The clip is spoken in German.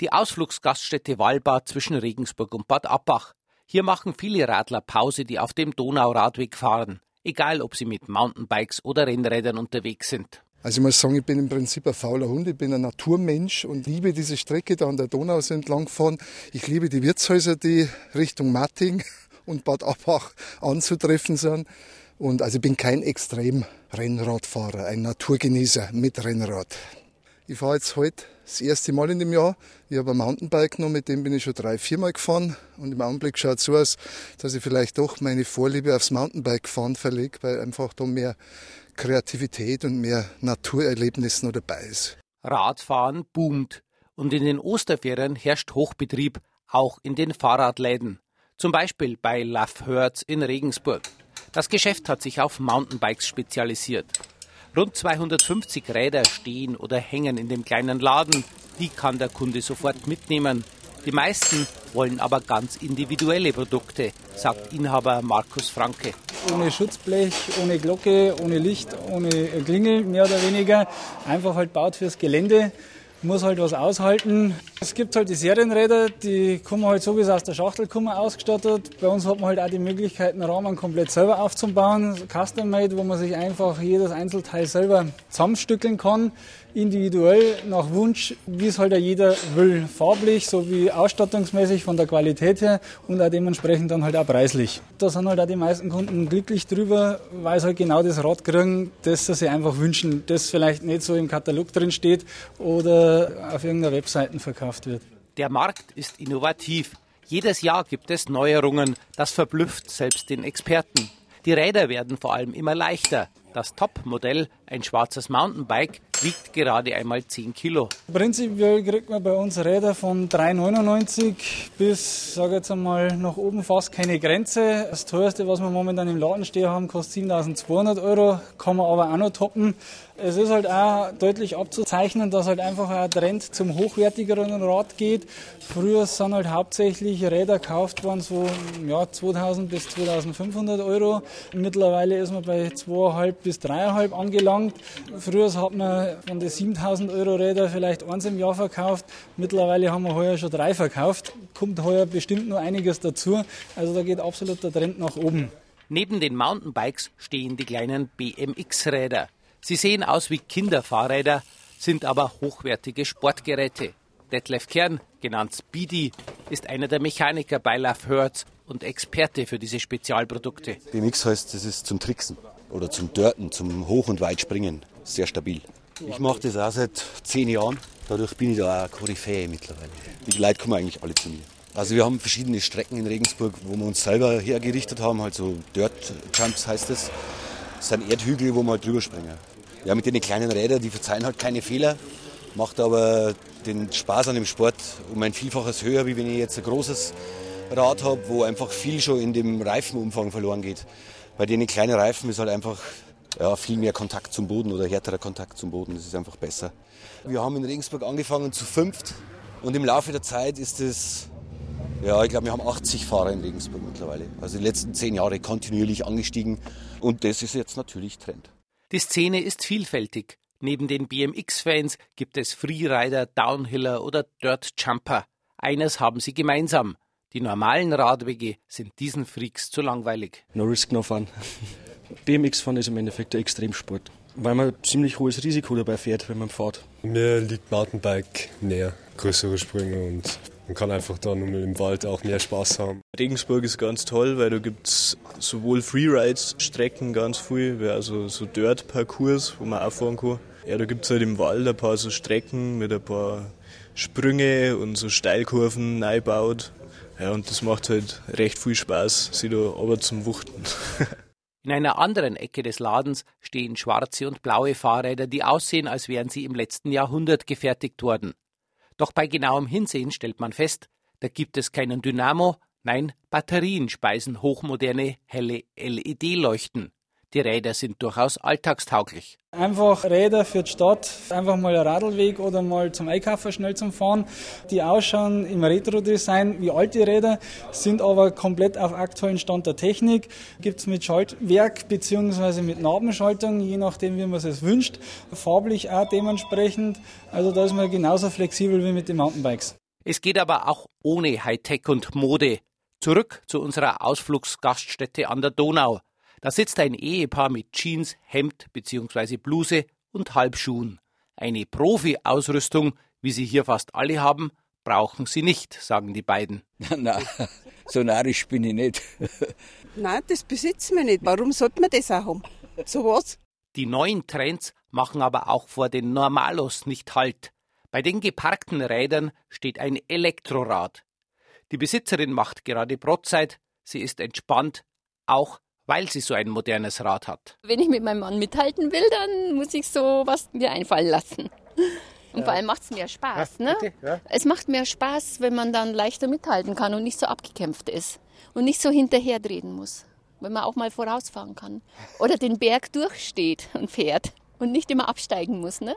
Die Ausflugsgaststätte Wallbad zwischen Regensburg und Bad Abbach. Hier machen viele Radler Pause, die auf dem Donauradweg fahren, egal ob sie mit Mountainbikes oder Rennrädern unterwegs sind. Also ich muss sagen, ich bin im Prinzip ein fauler Hund, ich bin ein Naturmensch und liebe diese Strecke da an der Donau so entlang fahren. Ich liebe die Wirtshäuser, die Richtung Matting und Bad Abbach anzutreffen sind. Und also ich bin kein Extrem-Rennradfahrer, ein Naturgenießer mit Rennrad. Ich fahre jetzt heute das erste Mal in dem Jahr. Ich habe ein Mountainbike genommen, mit dem bin ich schon drei, viermal gefahren. Und im Augenblick schaut es so aus, dass ich vielleicht doch meine Vorliebe aufs Mountainbike fahren verlege, weil einfach da mehr Kreativität und mehr Naturerlebnis noch dabei ist. Radfahren boomt. Und in den Osterferien herrscht Hochbetrieb, auch in den Fahrradläden. Zum Beispiel bei Love Hertz in Regensburg. Das Geschäft hat sich auf Mountainbikes spezialisiert. Rund 250 Räder stehen oder hängen in dem kleinen Laden. Die kann der Kunde sofort mitnehmen. Die meisten wollen aber ganz individuelle Produkte, sagt Inhaber Markus Franke. Ohne Schutzblech, ohne Glocke, ohne Licht, ohne Klingel, mehr oder weniger. Einfach halt baut fürs Gelände muss halt was aushalten. Es gibt halt die Serienräder, die kommen halt so, wie sie aus der Schachtel kommen, ausgestattet. Bei uns hat man halt auch die Möglichkeit, einen Rahmen komplett selber aufzubauen, custom-made, wo man sich einfach jedes Einzelteil selber zusammenstückeln kann individuell nach Wunsch, wie es halt auch jeder will, farblich sowie ausstattungsmäßig von der Qualität her und auch dementsprechend dann halt auch preislich. Da sind halt auch die meisten Kunden glücklich drüber, weil sie halt genau das Rad kriegen, das sie einfach wünschen, das vielleicht nicht so im Katalog drin steht oder auf irgendeiner Webseite verkauft wird. Der Markt ist innovativ. Jedes Jahr gibt es Neuerungen. Das verblüfft selbst den Experten. Die Räder werden vor allem immer leichter. Das Top-Modell, ein schwarzes Mountainbike, wiegt gerade einmal 10 Kilo. Prinzipiell kriegt man bei uns Räder von 3,99 bis, sage jetzt einmal, nach oben fast keine Grenze. Das teuerste, was wir momentan im Laden stehen haben, kostet 7200 Euro, kann man aber auch noch toppen. Es ist halt auch deutlich abzuzeichnen, dass halt einfach ein Trend zum hochwertigeren Rad geht. Früher sind halt hauptsächlich Räder gekauft worden, so ja, 2000 bis 2500 Euro. Mittlerweile ist man bei 2,5 bis 3,5 angelangt. Früher hat man von den 7000 Euro Räder vielleicht eins im Jahr verkauft. Mittlerweile haben wir heuer schon drei verkauft. Kommt heuer bestimmt noch einiges dazu. Also da geht absolut der Trend nach oben. Neben den Mountainbikes stehen die kleinen BMX-Räder. Sie sehen aus wie Kinderfahrräder, sind aber hochwertige Sportgeräte. Detlef Kern, genannt Speedy, ist einer der Mechaniker bei Love Hertz und Experte für diese Spezialprodukte. BMX heißt, das ist zum Tricksen oder zum Dörten, zum Hoch- und Weitspringen. Sehr stabil. Ich mache das auch seit zehn Jahren. Dadurch bin ich da auch Koryphäe mittlerweile. Die Leute kommen eigentlich alle zu mir. Also wir haben verschiedene Strecken in Regensburg, wo wir uns selber hergerichtet haben. Halt so Dirt Jumps heißt das. Das sind Erdhügel, wo wir halt drüber springen. Ja, mit den kleinen Rädern, die verzeihen halt keine Fehler, macht aber den Spaß an dem Sport um ein Vielfaches höher, wie wenn ich jetzt ein großes Rad habe, wo einfach viel schon in dem Reifenumfang verloren geht. Bei den kleinen Reifen ist halt einfach ja, viel mehr Kontakt zum Boden oder härterer Kontakt zum Boden. Das ist einfach besser. Wir haben in Regensburg angefangen zu fünft und im Laufe der Zeit ist es, ja, ich glaube, wir haben 80 Fahrer in Regensburg mittlerweile. Also die letzten zehn Jahre kontinuierlich angestiegen und das ist jetzt natürlich Trend. Die Szene ist vielfältig. Neben den BMX-Fans gibt es Freerider, Downhiller oder Dirt Jumper. Eines haben sie gemeinsam. Die normalen Radwege sind diesen Freaks zu langweilig. No risk, no fun. BMX-Fahren ist im Endeffekt der Extremsport, weil man ziemlich hohes Risiko dabei fährt, wenn man fährt. Mir liegt Mountainbike näher, größere Sprünge und man kann einfach dann im Wald auch mehr Spaß haben. Regensburg ist ganz toll, weil da gibt es sowohl Freeride-Strecken ganz viel, also so Dirt-Parcours, wo man auch fahren kann. Ja, da gibt es halt im Wald ein paar so Strecken mit ein paar Sprünge und so Steilkurven neibaut. Ja, und das macht halt recht viel Spaß, sich da aber zum Wuchten. In einer anderen Ecke des Ladens stehen schwarze und blaue Fahrräder, die aussehen, als wären sie im letzten Jahrhundert gefertigt worden. Doch bei genauem Hinsehen stellt man fest, da gibt es keinen Dynamo, nein, Batterien speisen hochmoderne, helle LED-Leuchten. Die Räder sind durchaus alltagstauglich. Einfach Räder für die Stadt, einfach mal ein Radlweg oder mal zum Einkaufen schnell zum Fahren. Die ausschauen im Retro-Design wie alte Räder, sind aber komplett auf aktuellen Stand der Technik. Gibt es mit Schaltwerk bzw. mit Nabenschaltung, je nachdem, wie man es wünscht. Farblich auch dementsprechend. Also da ist man genauso flexibel wie mit den Mountainbikes. Es geht aber auch ohne Hightech und Mode. Zurück zu unserer Ausflugsgaststätte an der Donau. Da sitzt ein Ehepaar mit Jeans, Hemd bzw. Bluse und Halbschuhen. Eine Profi-Ausrüstung, wie sie hier fast alle haben, brauchen sie nicht, sagen die beiden. Nein, so narrisch bin ich nicht. Nein, das besitzen wir nicht. Warum sollte man das auch haben? So was? Die neuen Trends machen aber auch vor den Normalos nicht Halt. Bei den geparkten Rädern steht ein Elektrorad. Die Besitzerin macht gerade Brotzeit, sie ist entspannt, auch weil sie so ein modernes Rad hat. Wenn ich mit meinem Mann mithalten will, dann muss ich so was mir einfallen lassen. Und vor allem macht es mehr Spaß. Ne? Es macht mehr Spaß, wenn man dann leichter mithalten kann und nicht so abgekämpft ist und nicht so hinterherdrehen muss. Wenn man auch mal vorausfahren kann. Oder den Berg durchsteht und fährt und nicht immer absteigen muss. Ne?